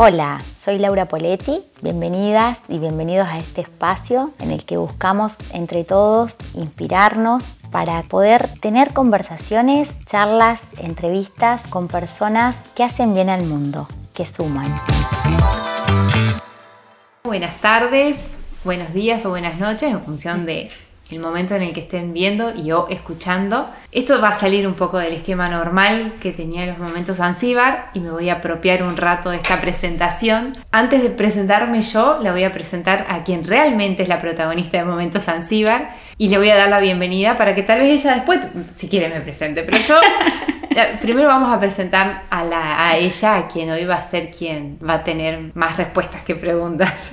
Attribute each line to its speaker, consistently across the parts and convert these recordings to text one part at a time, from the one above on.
Speaker 1: Hola, soy Laura Poletti. Bienvenidas y bienvenidos a este espacio en el que buscamos entre todos inspirarnos para poder tener conversaciones, charlas, entrevistas con personas que hacen bien al mundo, que suman.
Speaker 2: Buenas tardes, buenos días o buenas noches en función de el momento en el que estén viendo y o escuchando. Esto va a salir un poco del esquema normal que tenía en los momentos Zanzíbar y me voy a apropiar un rato de esta presentación. Antes de presentarme yo, la voy a presentar a quien realmente es la protagonista de Momentos Zanzíbar y le voy a dar la bienvenida para que tal vez ella después, si quiere, me presente. Pero yo, primero vamos a presentar a, la, a ella, a quien hoy va a ser quien va a tener más respuestas que preguntas.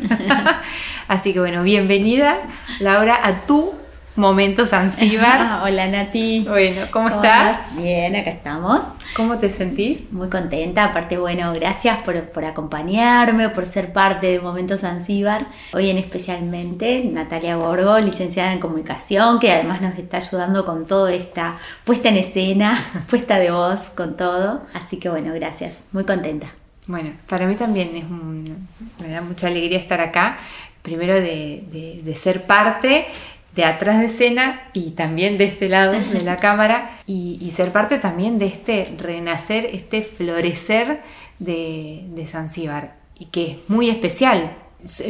Speaker 2: Así que bueno, bienvenida Laura a tu Momentos Zanzíbar.
Speaker 3: Hola Nati.
Speaker 2: Bueno, ¿cómo, estás?
Speaker 3: Bien, acá estamos.
Speaker 2: ¿Cómo te sentís?
Speaker 3: Muy contenta, aparte, bueno, gracias por, por acompañarme, por ser parte de Momentos Zanzíbar. Hoy en especialmente Natalia Borgo, licenciada en comunicación, que además nos está ayudando con toda esta puesta en escena, puesta de voz, con todo. Así que bueno, gracias, muy contenta.
Speaker 2: Bueno, para mí también es me da mucha alegría estar acá, primero de, de, de ser parte de atrás de escena y también de este lado de la cámara y, ser parte también de este renacer, este florecer de, de Zanzíbar y que es muy especial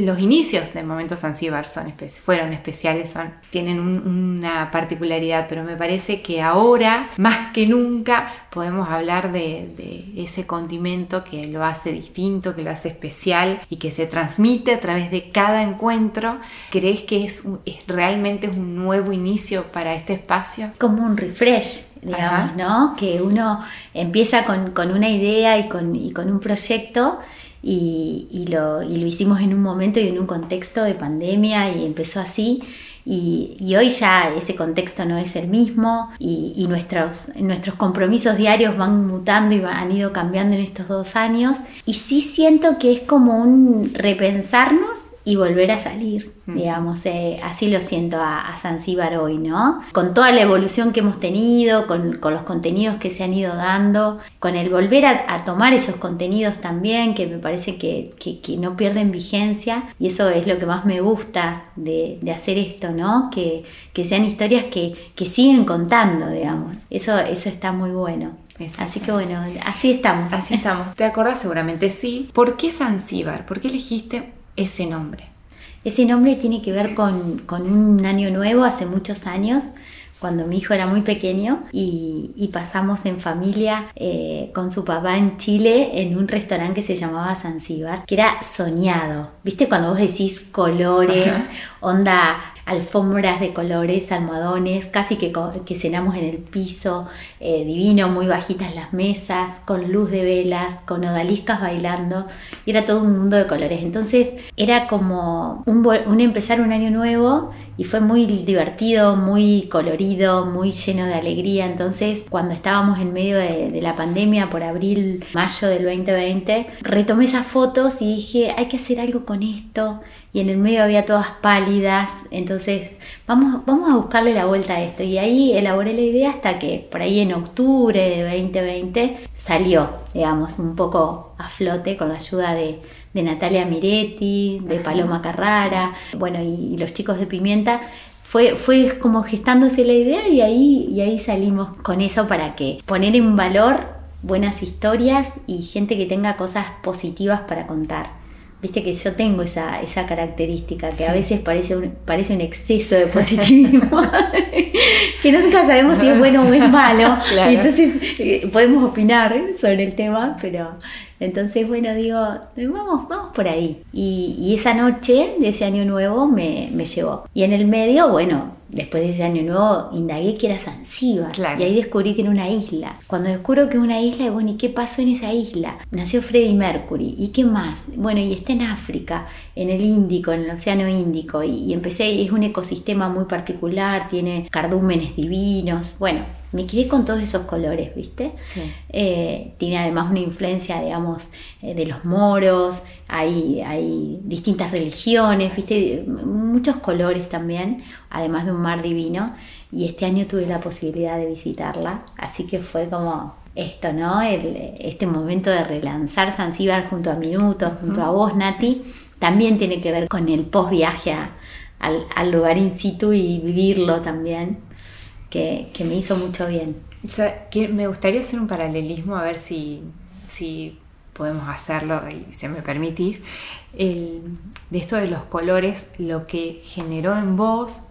Speaker 2: los inicios del momento Zanzíbar son fueron especiales, son, tienen una particularidad, pero me parece que ahora, más que nunca, podemos hablar de, ese condimento que lo hace distinto, que lo hace especial y que se transmite a través de cada encuentro. ¿Crees que es, realmente un nuevo inicio para este espacio?
Speaker 3: Como un refresh digamos, ¿no? Que uno empieza con, una idea y con, y con un proyecto y, lo, hicimos en un momento y en un contexto de pandemia y empezó así. Y, hoy ya ese contexto no es el mismo y, nuestros, nuestros compromisos diarios van mutando y han ido cambiando en estos dos años. Y sí siento que es como un repensarnos y volver a salir, digamos, eh, así lo siento a, a, Zanzíbar hoy, ¿no? Con toda la evolución que hemos tenido, con, los contenidos que se han ido dando, con el volver a, tomar esos contenidos también, que me parece que, no pierden vigencia, y eso es lo que más me gusta de, hacer esto, ¿no? Que, sean historias que, siguen contando, digamos, eso, eso está muy bueno. Así que bueno, así estamos.
Speaker 2: Así estamos. ¿Te acordás seguramente? Sí. ¿Por qué Zanzíbar? ¿Por qué elegiste ese nombre?
Speaker 3: Ese nombre tiene que ver con, un año nuevo, hace muchos años, cuando mi hijo era muy pequeño y, pasamos en familia eh, con su papá en Chile en un restaurante que se llamaba Zanzíbar, que era soñado. ¿Viste cuando vos decís colores, onda alfombras de colores, almohadones, casi que, cenamos en el piso, eh, divino, muy bajitas las mesas, con luz de velas, con odaliscas bailando, y era todo un mundo de colores. Entonces era como un, empezar un año nuevo y fue muy divertido, muy colorido, muy lleno de alegría. Entonces cuando estábamos en medio de, de la pandemia por abril, mayo del 2020, retomé esas fotos y dije, hay que hacer algo con esto y en el medio había todas pálidas, entonces vamos, vamos a buscarle la vuelta a esto. Y ahí elaboré la idea hasta que por ahí en octubre de 2020 salió, digamos, un poco a flote con la ayuda de, Natalia Miretti, de Paloma Carrara, bueno, y, los chicos de Pimienta. Fue, fue como gestándose la idea y ahí, y ahí salimos con eso para que poner en valor buenas historias y gente que tenga cosas positivas para contar. Viste que yo tengo esa, esa característica que a veces parece un, parece un exceso de positivismo, que nunca sabemos si es bueno o es malo, y entonces eh, podemos opinar sobre el tema, pero entonces, bueno, digo, vamos, vamos por ahí. Y, esa noche de ese año nuevo me, me llevó. Y en el medio, bueno, después de ese año nuevo, indagué que era Zanzíbar. Y ahí descubrí que era una isla. Cuando descubro que es una isla, bueno, ¿y qué pasó en esa isla? Nació Freddie Mercury. ¿Y qué más? Bueno, y está en África, en el Índico, en el Océano Índico. Y, empecé, es un ecosistema muy particular, tiene cardúmenes divinos. Bueno, me quedé con todos esos colores, ¿viste? Eh, tiene además una influencia, digamos, eh, de los moros, hay, hay distintas religiones, ¿viste? Muchos colores también, además de un mar divino. Y este año tuve la posibilidad de visitarla, así que fue como esto, ¿no? este momento de relanzar Zanzíbar junto a Minutos, junto a vos, Nati, también tiene que ver con el post viaje al, lugar in situ y vivirlo también, que, me hizo mucho bien.
Speaker 2: me gustaría hacer un paralelismo a ver si, si podemos hacerlo y si me permitís, de esto de los colores, lo que generó en vos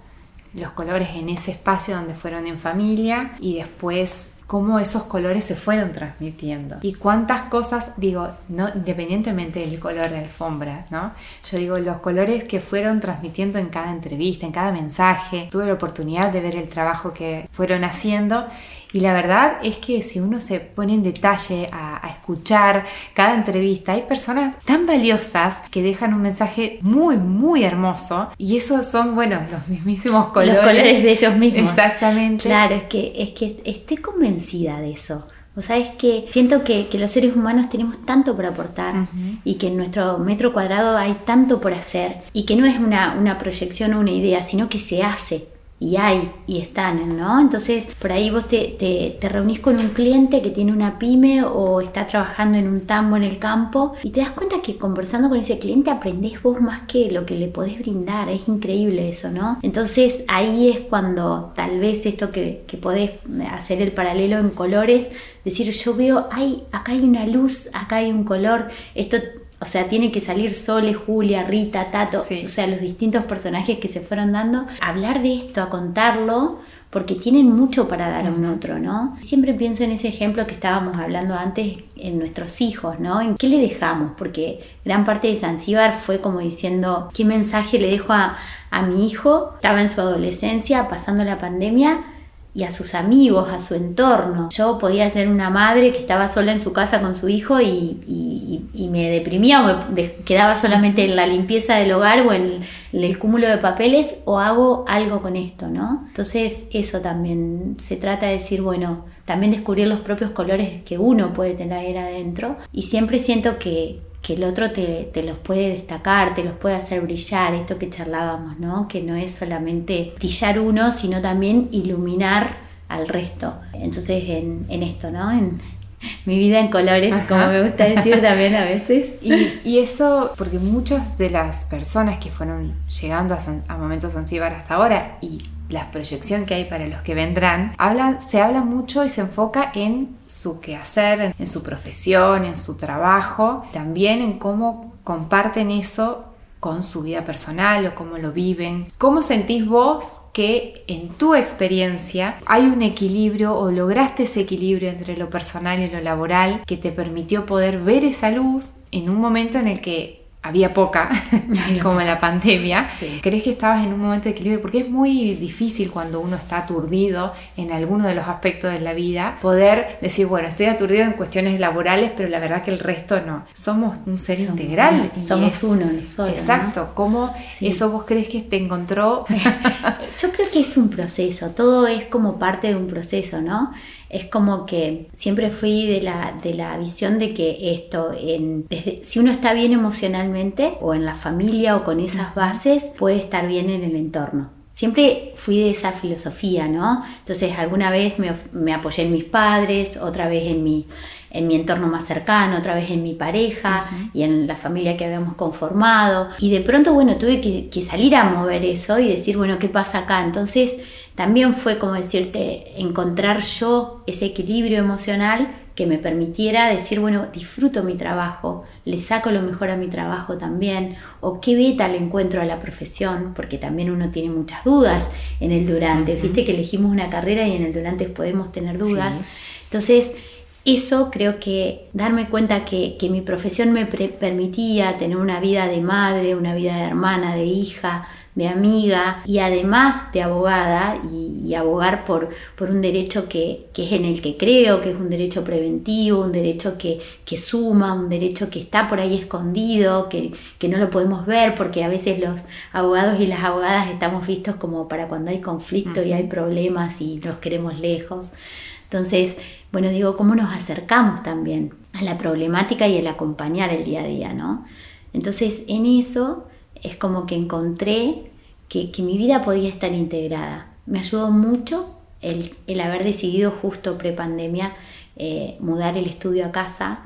Speaker 2: los colores en ese espacio donde fueron en familia y después cómo esos colores se fueron transmitiendo y cuántas cosas, digo, no, independientemente del color de alfombra, ¿no? Yo digo, los colores que fueron transmitiendo en cada entrevista, en cada mensaje, tuve la oportunidad de ver el trabajo que fueron haciendo y la verdad es que si uno se pone en detalle a, escuchar cada entrevista, hay personas tan valiosas que dejan un mensaje muy, muy hermoso. Y esos son, bueno, los mismísimos colores.
Speaker 3: Los colores de ellos mismos.
Speaker 2: Exactamente.
Speaker 3: Claro, es que, es que estoy convencida de eso. O sea, es que siento que, los seres humanos tenemos tanto por aportar y que en nuestro metro cuadrado hay tanto por hacer y que no es una, una proyección o una idea, sino que se hace y hay y están, ¿no? Entonces, por ahí vos te, te, reunís con un cliente que tiene una pyme o está trabajando en un tambo en el campo y te das cuenta que conversando con ese cliente aprendés vos más que lo que le podés brindar, es increíble eso, ¿no? Entonces ahí es cuando tal vez esto que, que podés hacer el paralelo en colores, decir yo veo, ay, acá hay una luz, acá hay un color, esto o sea, tiene que salir Sole, Julia, Rita, Tato, o sea, los distintos personajes que se fueron dando, hablar de esto, a contarlo, porque tienen mucho para dar a un otro, ¿no? Siempre pienso en ese ejemplo que estábamos hablando antes en nuestros hijos, ¿no? ¿En qué le dejamos? Porque gran parte de Zanzíbar fue como diciendo, ¿qué mensaje le dejo a, a mi hijo? Estaba en su adolescencia, pasando la pandemia, y a sus amigos, a su entorno. Yo podía ser una madre que estaba sola en su casa con su hijo y, me deprimía o me quedaba solamente en la limpieza del hogar o en el, cúmulo de papeles o hago algo con esto, ¿no? Entonces eso también se trata de decir, bueno, también descubrir los propios colores que uno puede tener adentro y siempre siento que que el otro te, los puede destacar, te los puede hacer brillar, esto que charlábamos, ¿no? Que no es solamente brillar uno, sino también iluminar al resto. Entonces, en, esto, ¿no? En mi vida en colores, como me gusta decir también a veces.
Speaker 2: Y, eso, porque muchas de las personas que fueron llegando a, a Momentos Zanzíbar hasta ahora y la proyección que hay para los que vendrán, habla, se habla mucho y se enfoca en su quehacer, en su profesión, en su trabajo, también en cómo comparten eso con su vida personal o cómo lo viven. ¿Cómo sentís vos que en tu experiencia hay un equilibrio o lograste ese equilibrio entre lo personal y lo laboral que te permitió poder ver esa luz en un momento en el que había poca, como en la pandemia. ¿Crees que estabas en un momento de equilibrio? Porque es muy difícil cuando uno está aturdido en alguno de los aspectos de la vida, poder decir, bueno, estoy aturdido en cuestiones laborales, pero la verdad que el resto no. Somos un ser integral.
Speaker 3: somos uno, solo.
Speaker 2: Exacto. ¿Cómo eso vos crees que te encontró?
Speaker 3: Yo creo que es un proceso, todo es como parte de un proceso, ¿no? Es como que siempre fui de la, de la visión de que esto, en, si uno está bien emocionalmente o en la familia o con esas bases, puede estar bien en el entorno. Siempre fui de esa filosofía, ¿no? Entonces alguna vez me, me apoyé en mis padres, otra vez en mi, en mi entorno más cercano, otra vez en mi pareja y en la familia que habíamos conformado. Y de pronto, bueno, tuve que, que, salir a mover eso y decir, bueno, ¿qué pasa acá? Entonces, también fue como decirte, encontrar yo ese equilibrio emocional que me permitiera decir, bueno, disfruto mi trabajo, le saco lo mejor a mi trabajo también, o qué beta le encuentro a la profesión, porque también uno tiene muchas dudas en el durante, viste que elegimos una carrera y en el durante podemos tener dudas. Entonces, eso creo que darme cuenta que, mi profesión me permitía tener una vida de madre, una vida de hermana, de hija, de amiga y además de abogada y, abogar por, por un derecho que, es en el que creo, que es un derecho preventivo, un derecho que, suma, un derecho que está por ahí escondido, que, que, no lo podemos ver porque a veces los abogados y las abogadas estamos vistos como para cuando hay conflicto y hay problemas y nos queremos lejos. Entonces, bueno, digo, ¿cómo nos acercamos también a la problemática y el acompañar el día a día, ¿no? Entonces, en eso es como que encontré que, mi vida podía estar integrada. Me ayudó mucho el, el haber decidido justo pre-pandemia eh, mudar el estudio a casa.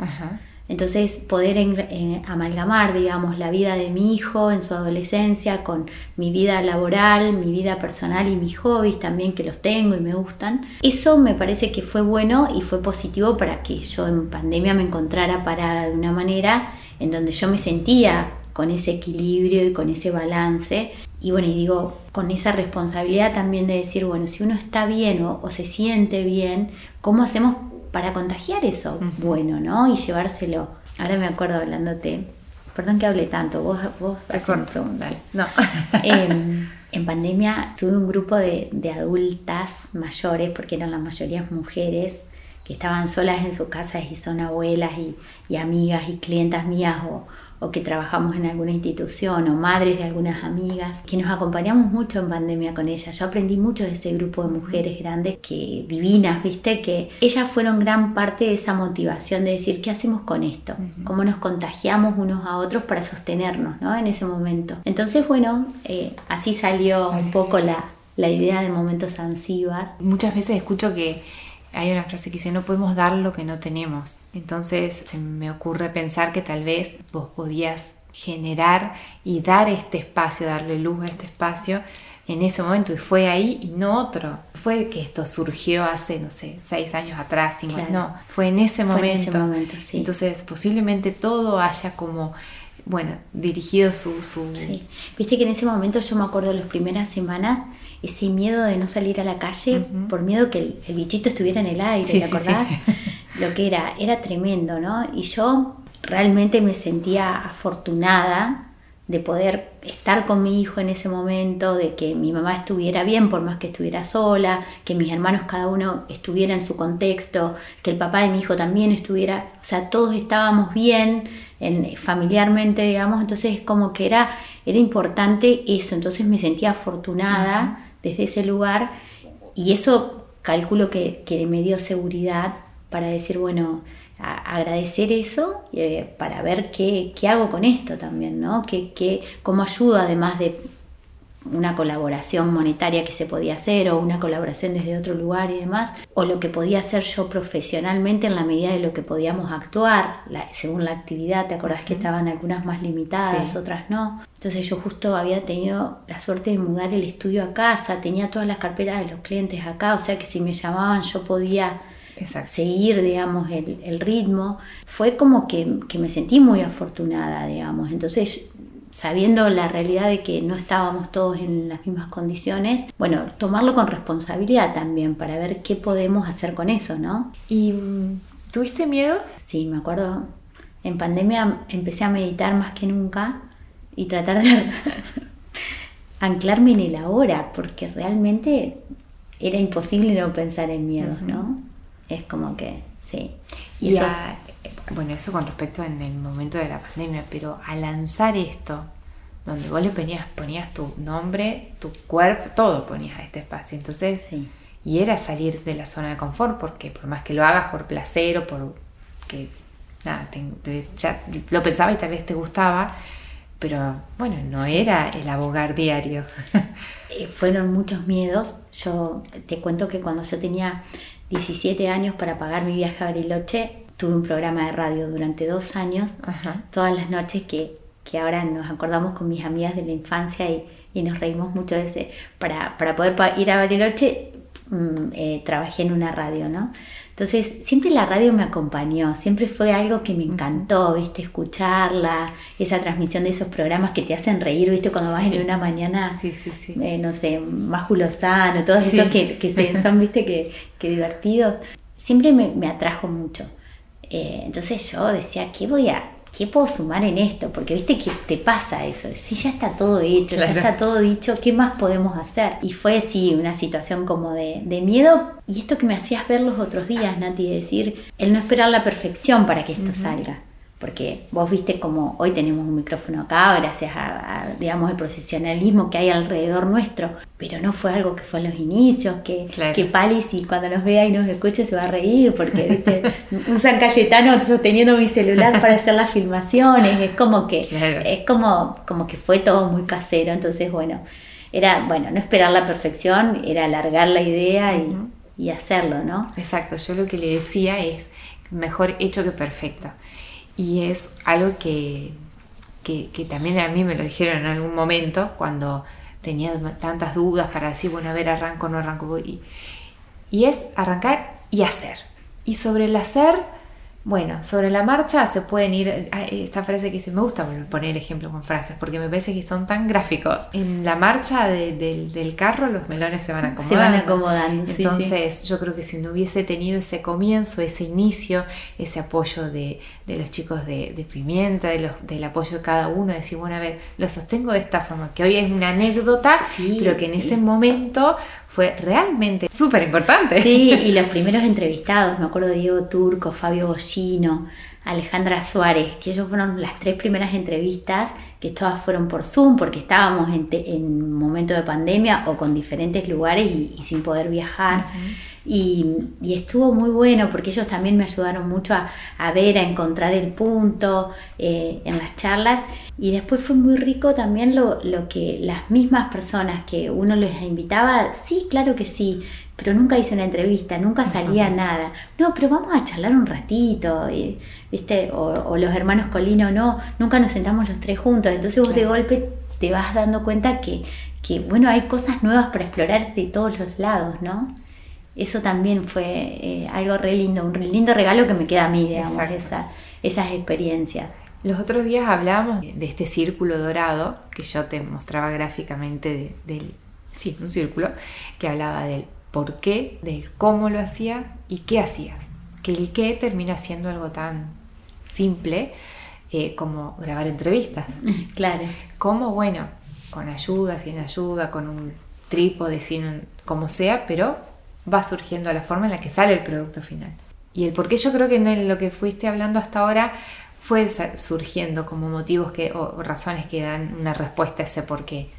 Speaker 3: Entonces poder amalgamar, digamos, la vida de mi hijo en su adolescencia con mi vida laboral, mi vida personal y mis hobbies también que los tengo y me gustan. Eso me parece que fue bueno y fue positivo para que yo en pandemia me encontrara parada de una manera en donde yo me sentía con ese equilibrio y con ese balance. Y bueno, y digo, con esa responsabilidad también de decir, bueno, si uno está bien o, o se siente bien, ¿cómo hacemos para contagiar eso bueno, ¿no? Y llevárselo. Ahora me acuerdo hablándote, perdón que hable tanto, vos, vos preguntar. No. En pandemia tuve un grupo de, adultas mayores, porque eran la mayoría mujeres, que estaban solas en sus casas y son abuelas y, y amigas y clientas mías o, o que trabajamos en alguna institución o madres de algunas amigas, que nos acompañamos mucho en pandemia con ellas. Yo aprendí mucho de ese grupo de mujeres grandes que divinas, viste, que ellas fueron gran parte de esa motivación de decir, ¿qué hacemos con esto? ¿Cómo nos contagiamos unos a otros para sostenernos, ¿no? En ese momento. Entonces, bueno, eh, así salió un poco la, la idea de Momento Zanzíbar.
Speaker 2: Muchas veces escucho que hay una frase que dice, no podemos dar lo que no tenemos. Entonces se me ocurre pensar que tal vez vos podías generar y dar este espacio, darle luz a este espacio en ese momento y fue ahí y no otro. Fue que esto surgió hace, no sé, seis años atrás, no, fue en ese momento. Entonces posiblemente todo haya como bueno, dirigido su... su...
Speaker 3: Viste que en ese momento yo me acuerdo las primeras semanas ese miedo de no salir a la calle por miedo que el, bichito estuviera en el aire, ¿te acordás? Lo que era, era tremendo, ¿no? Y yo realmente me sentía afortunada de poder estar con mi hijo en ese momento, de que mi mamá estuviera bien por más que estuviera sola, que mis hermanos cada uno estuviera en su contexto, que el papá de mi hijo también estuviera, o sea, todos estábamos bien en, familiarmente, digamos, entonces es como que era, era importante eso, entonces me sentía afortunada desde ese lugar y eso calculo que, me dio seguridad para decir, bueno, agradecer eso eh, para ver qué, hago con esto también, ¿no? ¿Qué, qué, cómo ayudo además de una colaboración monetaria que se podía hacer o una colaboración desde otro lugar y demás, o lo que podía hacer yo profesionalmente en la medida de lo que podíamos actuar, según la actividad, ¿te acordás que estaban algunas más limitadas, otras no? Entonces yo justo había tenido la suerte de mudar el estudio a casa, tenía todas las carpetas de los clientes acá, o sea que si me llamaban yo podía seguir, digamos, el, el, ritmo. Fue como que, que me sentí muy afortunada, digamos. Entonces sabiendo la realidad de que no estábamos todos en las mismas condiciones, bueno, tomarlo con responsabilidad también para ver qué podemos hacer con eso, ¿no?
Speaker 2: ¿Y mm, tuviste miedos?
Speaker 3: Sí, me acuerdo, en pandemia empecé a meditar más que nunca y tratar de anclarme en el ahora, porque realmente era imposible no pensar en miedos, ¿no? Es como que, sí.
Speaker 2: Y eso bueno, eso con respecto en el momento de la pandemia, pero al lanzar esto, donde vos le ponías, ponías tu nombre, tu cuerpo, todo ponías a este espacio. Entonces, sí. y era salir de la zona de confort, porque por más que lo hagas por placer o por que nada, ya lo pensaba y tal vez te gustaba, pero bueno, no era el abogar diario.
Speaker 3: Eh, fueron muchos miedos. Yo te cuento que cuando yo tenía 17 años para pagar mi viaje a Bariloche, tuve un programa de radio durante dos años, todas las noches que, que, ahora nos acordamos con mis amigas de la infancia y, y nos reímos mucho de ese. Para, para poder ir a Bariloche, mm, eh, trabajé en una radio, ¿no? Entonces, siempre la radio me acompañó, siempre fue algo que me encantó, ¿viste? Escucharla, esa transmisión de esos programas que te hacen reír, ¿viste? Cuando vas en una mañana, sí, sí, eh, no sé, más julosano, todos esos que, que son, ¿viste? Que, que divertidos. Siempre me, me atrajo mucho. Eh, entonces yo decía, ¿qué voy a, qué puedo sumar en esto? Porque viste que te pasa eso, si ya está todo hecho, ya está todo dicho, ¿qué más podemos hacer? Y fue sí una situación como de, miedo. Y esto que me hacías ver los otros días, Nati, decir, el no esperar la perfección para que esto salga porque vos viste como hoy tenemos un micrófono acá gracias a, digamos el profesionalismo que hay alrededor nuestro pero no fue algo que fue en los inicios que, que Pali si cuando nos vea y nos escuche se va a reír porque viste un San Cayetano sosteniendo mi celular para hacer las filmaciones es como que es como como que fue todo muy casero entonces bueno era bueno no esperar la perfección era alargar la idea y y hacerlo, ¿no?
Speaker 2: Exacto, yo lo que le decía es mejor hecho que perfecto. Y es algo que, que, también a mí me lo dijeron en algún momento cuando tenía tantas dudas para decir, bueno, a ver, arranco o no arranco. Y, y es arrancar y hacer. Y sobre el hacer bueno, sobre la marcha se pueden ir, ah, esta frase que dice, me gusta poner ejemplos con frases porque me parece que son tan gráficos. En la marcha del carro los melones se van acomodando.
Speaker 3: Se van acomodando.
Speaker 2: Entonces yo creo que si no hubiese tenido ese comienzo, ese inicio, ese apoyo de, los chicos de, Pimienta, los, del apoyo de cada uno, decir, bueno, a ver, lo sostengo de esta forma, que hoy es una anécdota, pero que en ese momento fue realmente súper importante.
Speaker 3: Sí, y los primeros entrevistados, me acuerdo de Diego Turco, Fabio Alejandra Suárez, que ellos fueron las tres primeras entrevistas, que todas fueron por Zoom, porque estábamos en, en momento de pandemia o con diferentes lugares y, sin poder viajar. Y, estuvo muy bueno porque ellos también me ayudaron mucho a, ver, a encontrar el punto eh, en las charlas. Y después fue muy rico también lo, que las mismas personas que uno les invitaba, sí, claro que sí, pero nunca hice una entrevista, nunca salía nada. No, pero vamos a charlar un ratito, eh, ¿viste? O, los hermanos Colino, no, nunca nos sentamos los tres juntos. Entonces vos de golpe te vas dando cuenta que, que, bueno, hay cosas nuevas para explorar de todos los lados, ¿no? eso también fue eh, algo re lindo, un lindo regalo que me queda a mí, digamos, esas experiencias.
Speaker 2: Los otros días hablábamos de este círculo dorado que yo te mostraba gráficamente del, sí, un círculo que hablaba del por qué, del cómo lo hacías y qué hacías. Que el qué termina siendo algo tan simple eh, como grabar entrevistas.
Speaker 3: Claro.
Speaker 2: Como, bueno, con ayuda, sin ayuda, con un trípode, sin como sea, pero va surgiendo la forma en la que sale el producto final. Y el por qué yo creo que en lo que fuiste hablando hasta ahora fue surgiendo como motivos que, o razones que dan una respuesta a ese por qué.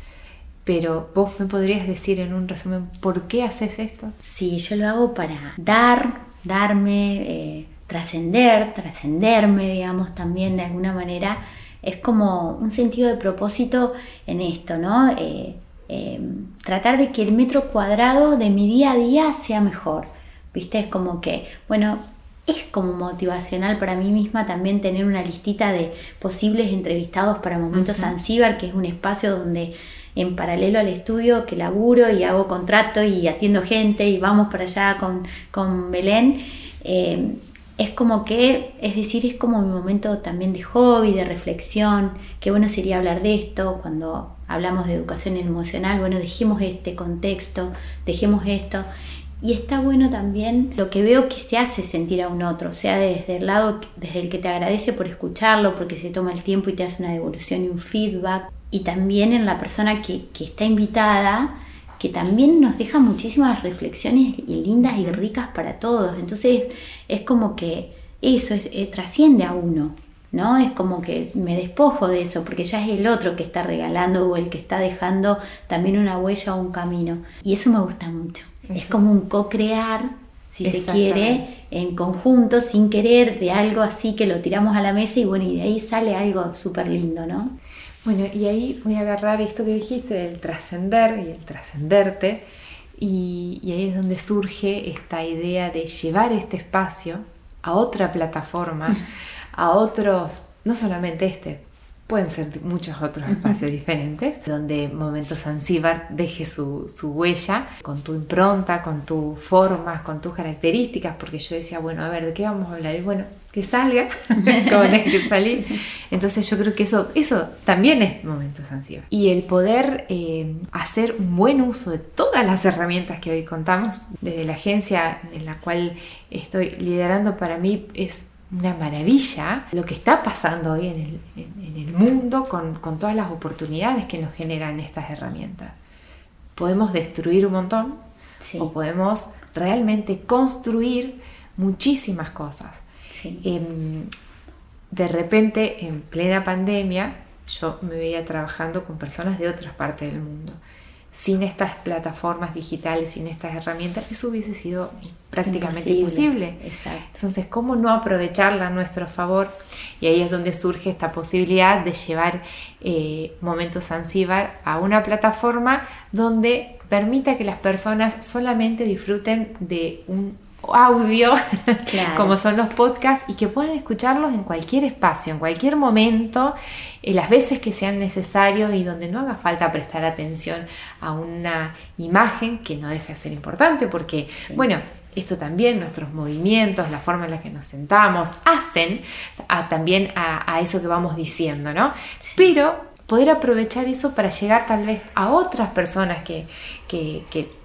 Speaker 2: Pero vos me podrías decir en un resumen, ¿por qué haces esto?
Speaker 3: Sí, yo lo hago para dar, darme, eh, trascender, trascenderme, digamos, también de alguna manera. Es como un sentido de propósito en esto, ¿no? Eh, Em, tratar de que el metro cuadrado de mi día a día sea mejor. ¿Viste? Es como que, bueno, es como motivacional para mí misma también tener una listita de posibles entrevistados para Momentos Zanzíbar, que es un espacio donde en paralelo al estudio que laburo y hago contrato y atiendo gente y vamos para allá con, con Belén. Em, es como que, es decir, es como mi momento también de hobby, de reflexión, qué bueno sería hablar de esto cuando hablamos de educación emocional, bueno, dejemos este contexto, dejemos esto. Y está bueno también lo que veo que se hace sentir a un otro, sea desde el lado, desde el que te agradece por escucharlo, porque se toma el tiempo y te hace una devolución y un feedback, y también en la persona que, que está invitada, que también nos deja muchísimas reflexiones lindas y ricas para todos. Entonces es como que eso eh, trasciende a uno, ¿no? Es como que me despojo de eso, porque ya es el otro que está regalando o el que está dejando también una huella o un camino. Y eso me gusta mucho. Es como un co-crear, si se quiere, en conjunto, sin querer, de algo así que lo tiramos a la mesa y bueno, y de ahí sale algo súper lindo, ¿no?
Speaker 2: Bueno, y ahí voy a agarrar esto que dijiste del trascender y el trascenderte, y, ahí es donde surge esta idea de llevar este espacio a otra plataforma, a otros, no solamente este, pueden ser muchos otros espacios diferentes, donde Momentos Zanzíbar deje su, su, huella con tu impronta, con tus formas, con tus características, porque yo decía, bueno, a ver, ¿de qué vamos a hablar? Y bueno, que salga, como tiene que salir. Entonces yo creo que eso, eso también es Momentos Zanzíbar. Y el poder eh, hacer un buen uso de todas las herramientas que hoy contamos, desde la agencia en la cual estoy liderando, para mí es una maravilla lo que está pasando hoy en el, mundo con, todas las oportunidades que nos generan estas herramientas. Podemos destruir un montón o podemos realmente construir muchísimas cosas. Em, de repente, en plena pandemia, yo me veía trabajando con personas de otras partes del mundo sin estas plataformas digitales, sin estas herramientas, eso hubiese sido prácticamente imposible. Entonces, ¿cómo no aprovecharla a nuestro favor? Y ahí es donde surge esta posibilidad de llevar eh, Momentos Zanzíbar a una plataforma donde permita que las personas solamente disfruten de un audio, como son los podcasts, y que puedan escucharlos en cualquier espacio, en cualquier momento, en las veces que sean necesarios y donde no haga falta prestar atención a una imagen que no deja de ser importante, porque, bueno, esto también, nuestros movimientos, la forma en la que nos sentamos, hacen también a, eso que vamos diciendo, ¿no? Pero poder aprovechar eso para llegar tal vez a otras personas que,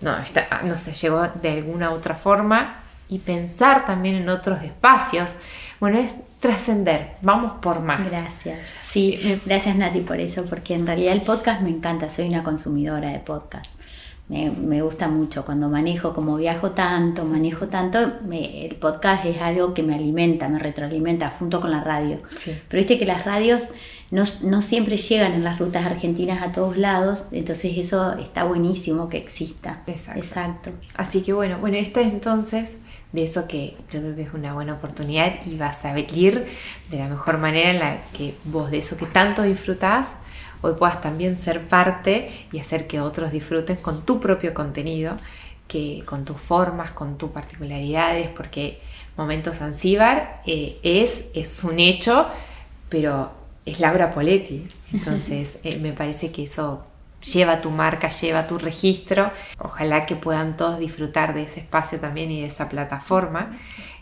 Speaker 2: no, no se llegó de alguna otra forma y pensar también en otros espacios. Bueno, es trascender, vamos por más.
Speaker 3: Gracias. Sí, gracias Nati por eso, porque en realidad el podcast me encanta, soy una consumidora de podcast. Me, gusta mucho cuando manejo, como viajo tanto, manejo tanto, el podcast es algo que me alimenta, me retroalimenta junto con la radio. Pero viste que las radios no, siempre llegan en las rutas argentinas a todos lados, entonces eso está buenísimo que exista.
Speaker 2: Exacto. Exacto. Así que bueno, bueno, esta es entonces de eso que yo creo que es una buena oportunidad y vas a venir de la mejor manera en la que vos de eso que tanto disfrutás, hoy puedas también ser parte y hacer que otros disfruten con tu propio contenido, que con tus formas, con tus particularidades, porque Momentos Zanzíbar eh, es, es un hecho, pero es Laura Poletti. Entonces eh, me parece que eso lleva tu marca, lleva tu registro. Ojalá que puedan todos disfrutar de ese espacio también y de esa plataforma.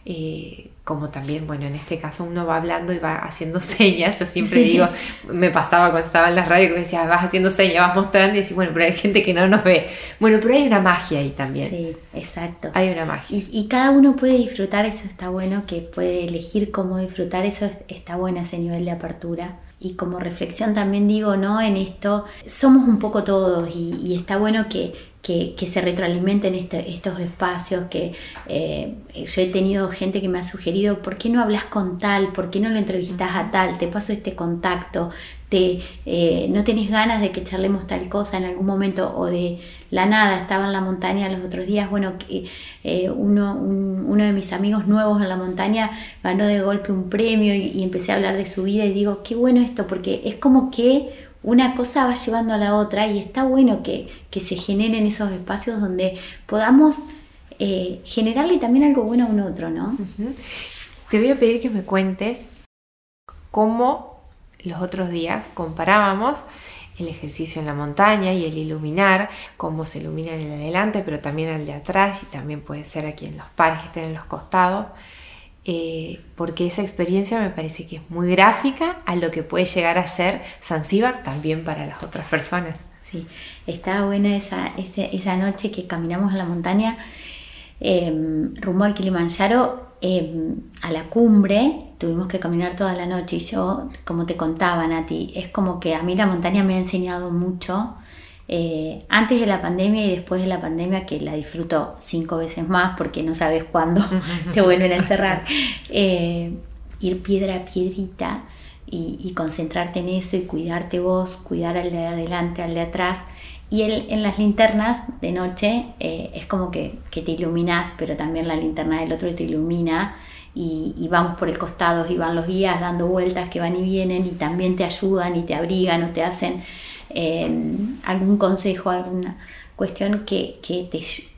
Speaker 2: Eh, como también, bueno, en este caso uno va hablando y va haciendo señas. Yo siempre digo, me pasaba cuando estaba en la radio que me decía, vas haciendo señas, vas mostrando y decís, bueno, pero hay gente que no nos ve. Bueno, pero hay una magia ahí también.
Speaker 3: Sí, exacto.
Speaker 2: Hay una magia.
Speaker 3: Y, y cada uno puede disfrutar, eso está bueno, que puede elegir cómo disfrutar, eso está bueno ese nivel de apertura y como reflexión también digo, ¿no? En esto somos un poco todos y, está bueno que, que, se retroalimenten este, estos espacios, que eh, yo he tenido gente que me ha sugerido, ¿por qué no hablas con tal? ¿Por qué no lo entrevistas a tal? Te paso este contacto, eh, no tenés ganas de que charlemos tal cosa en algún momento o de la nada, estaba en la montaña los otros días, bueno, eh, uno, uno de mis amigos nuevos en la montaña ganó de golpe un premio y, empecé a hablar de su vida y digo, qué bueno esto, porque es como que una cosa va llevando a la otra y está bueno que, se generen esos espacios donde podamos eh, generarle también algo bueno a un otro, ¿no?
Speaker 2: Te voy a pedir que me cuentes cómo los otros días comparábamos el ejercicio en la montaña y el iluminar, cómo se ilumina en el adelante, pero también el de atrás y también puede ser aquí en los pares que estén en los costados, eh, porque esa experiencia me parece que es muy gráfica a lo que puede llegar a ser Zanzíbar también para las otras personas.
Speaker 3: Sí, estaba buena esa, esa, noche que caminamos en la montaña eh, rumbo al Kilimanjaro Em, a la cumbre tuvimos que caminar toda la noche y yo, como te contaba Nati, es como que a mí la montaña me ha enseñado mucho. Eh, antes de la pandemia y después de la pandemia, que la disfruto cinco veces más porque no sabes cuándo te vuelven a encerrar, eh, ir piedra a piedrita y, concentrarte en eso y cuidarte vos, cuidar al de adelante, al de atrás. Y en las linternas de noche eh, es como que, te iluminas, pero también la linterna del otro te ilumina. Y, vamos por el costado y van los guías dando vueltas que van y vienen y también te ayudan y te abrigan o te hacen em, algún consejo, alguna cuestión que,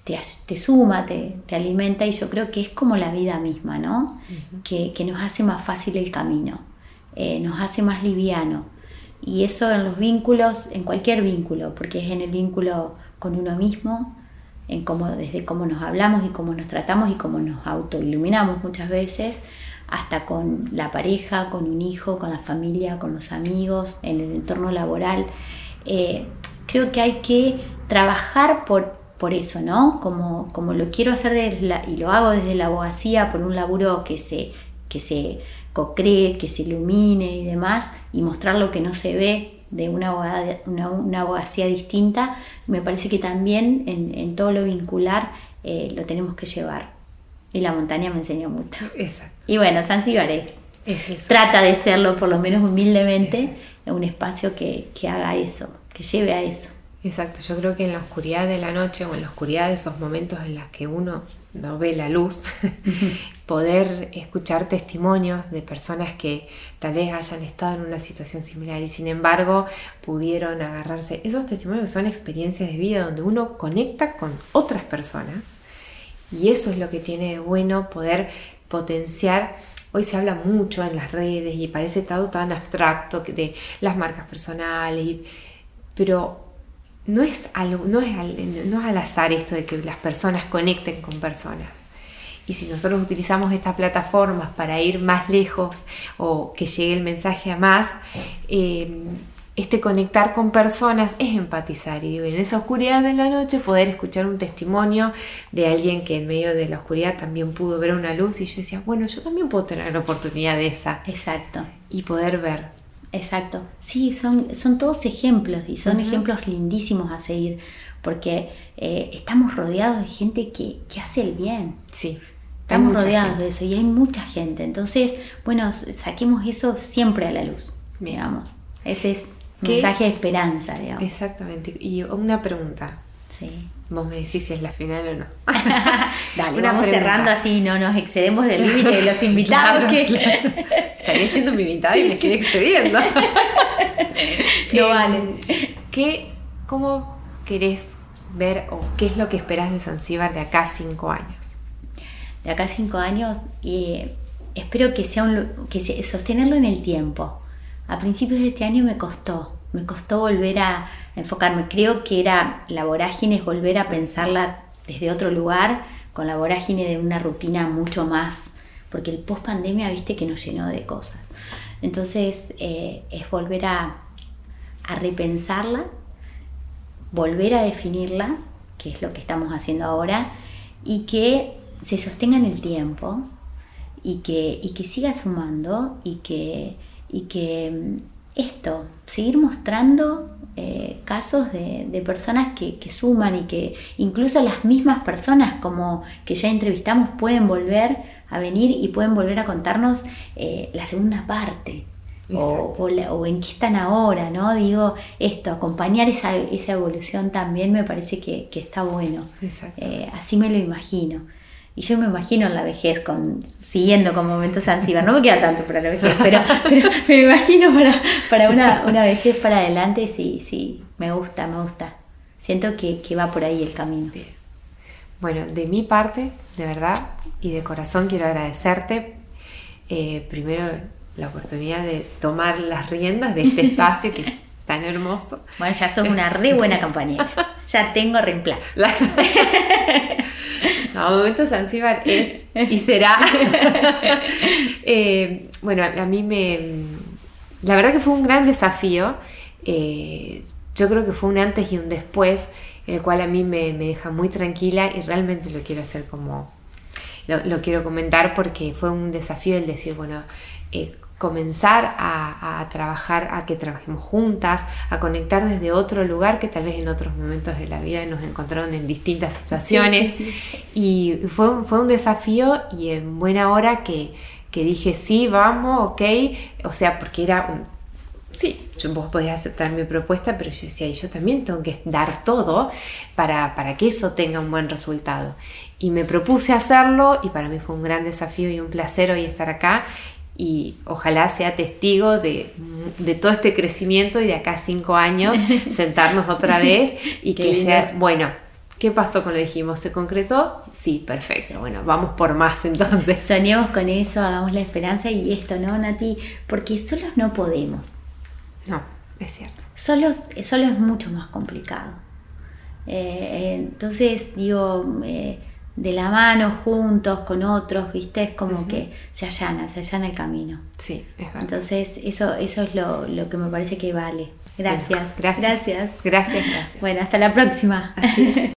Speaker 3: te, suma, te, alimenta y yo creo que es como la vida misma, ¿no? que, nos hace más fácil el camino, eh, nos hace más liviano. Y eso en los vínculos, en cualquier vínculo, porque es en el vínculo con uno mismo, en cómo, desde cómo nos hablamos y cómo nos tratamos y cómo nos autoiluminamos muchas veces, hasta con la pareja, con un hijo, con la familia, con los amigos, en el entorno laboral. Eh, creo que hay que trabajar por, por eso, ¿no? Como, como lo quiero hacer y lo hago desde la abogacía, por un laburo que se, que se co-cree, que se ilumine y demás, y mostrar lo que no se ve de una abogacía, una, abogacía distinta, me parece que también en, todo lo vincular eh, lo tenemos que llevar. Y la montaña me enseñó mucho.
Speaker 2: Exacto.
Speaker 3: Y bueno, San es, trata de serlo, por lo menos humildemente, en un espacio que, que haga eso, que lleve a eso.
Speaker 2: Exacto, yo creo que en la oscuridad de la noche o en la oscuridad de esos momentos en los que uno no ve la luz, poder escuchar testimonios de personas que tal vez hayan estado en una situación similar y sin embargo pudieron agarrarse. Esos testimonios son experiencias de vida donde uno conecta con otras personas y eso es lo que tiene de bueno poder potenciar. Hoy se habla mucho en las redes y parece todo tan abstracto de las marcas personales, pero no es, algo, no, es al, no es al azar esto de que las personas conecten con personas. Y si nosotros utilizamos estas plataformas para ir más lejos o que llegue el mensaje a más, eh, este conectar con personas es empatizar. Y digo, en esa oscuridad de la noche poder escuchar un testimonio de alguien que en medio de la oscuridad también pudo ver una luz y yo decía, bueno, yo también puedo tener la oportunidad de esa.
Speaker 3: Exacto.
Speaker 2: Y poder ver.
Speaker 3: Exacto. Sí, son, son todos ejemplos y son ejemplos lindísimos a seguir porque eh, estamos rodeados de gente que, hace el bien.
Speaker 2: Sí.
Speaker 3: Estamos rodeados de eso y hay mucha gente. Entonces, bueno, saquemos eso siempre a la luz, digamos. Ese es mensaje de esperanza, digamos.
Speaker 2: Exactamente. Y una pregunta.
Speaker 3: Sí.
Speaker 2: Vos me decís si es la final o no.
Speaker 3: Dale, vamos cerrando así, no nos excedemos del límite de los invitados.
Speaker 2: Estaría siendo mi invitada y me estoy excediendo.
Speaker 3: no vale.
Speaker 2: ¿qué, ¿Cómo querés ver o qué es lo que esperás de Zanzíbar de acá a cinco años?
Speaker 3: De acá a cinco años, eh, espero que sea un, que sostenerlo en el tiempo. A principios de este año me costó, me costó volver a enfocarme. Creo que era la vorágine, es volver a pensarla desde otro lugar, con la vorágine de una rutina mucho más, porque el post pandemia, viste que nos llenó de cosas. Entonces eh, es volver a, repensarla, volver a definirla, que es lo que estamos haciendo ahora, y que se sostenga en el tiempo y que, y que siga sumando y que, y que esto, seguir mostrando eh, casos de, personas que, suman y que incluso las mismas personas como que ya entrevistamos pueden volver a venir y pueden volver a contarnos eh, la segunda parte. O, o, en qué están ahora, ¿no? Digo, esto, acompañar esa, evolución también me parece que, está bueno. Eh, así me lo imagino. Y yo me imagino en la vejez con, siguiendo con momentos Zanzíbar. No me queda tanto para la vejez, pero, pero me imagino para, para una, una, vejez para adelante, sí, sí, me gusta, me gusta. Siento que, que va por ahí el camino.
Speaker 2: Bueno, de mi parte, de verdad y de corazón quiero agradecerte. Eh, primero la oportunidad de tomar las riendas de este espacio que es tan hermoso.
Speaker 3: Bueno, ya sos una re buena compañera. Ya tengo reemplazo.
Speaker 2: No, momento Zanzíbar es y será. Eh, bueno, a mí me. La verdad que fue un gran desafío. Eh, yo creo que fue un antes y un después, el cual a mí me, deja muy tranquila y realmente lo quiero hacer como. Lo, quiero comentar porque fue un desafío el decir, bueno, eh, comenzar a, trabajar, a que trabajemos juntas, a conectar desde otro lugar que tal vez en otros momentos de la vida nos encontraron en distintas situaciones. Y fue, fue un desafío y en buena hora que, dije, sí, vamos, ok, o sea, porque era un, sí, vos podés aceptar mi propuesta, pero yo decía, yo también tengo que dar todo para, para, que eso tenga un buen resultado. Y me propuse hacerlo y para mí fue un gran desafío y un placer hoy estar acá y ojalá sea testigo de, todo este crecimiento y de acá cinco años sentarnos otra vez y que sea, bueno, ¿qué pasó con lo dijimos? ¿Se concretó? Sí, perfecto. Bueno, vamos por más entonces.
Speaker 3: Soñemos con eso, hagamos la esperanza y esto, ¿no, Nati? Porque solos no podemos.
Speaker 2: No, es cierto.
Speaker 3: Solos, solo es mucho más complicado. Eh, entonces, digo... Eh, de la mano, juntos, con otros, ¿viste? Es como que se allana, se allana el camino.
Speaker 2: Sí, es verdad.
Speaker 3: Entonces, eso, eso es lo, lo que me parece que vale. Gracias.
Speaker 2: gracias. Gracias. Gracias,
Speaker 3: Bueno, hasta la próxima.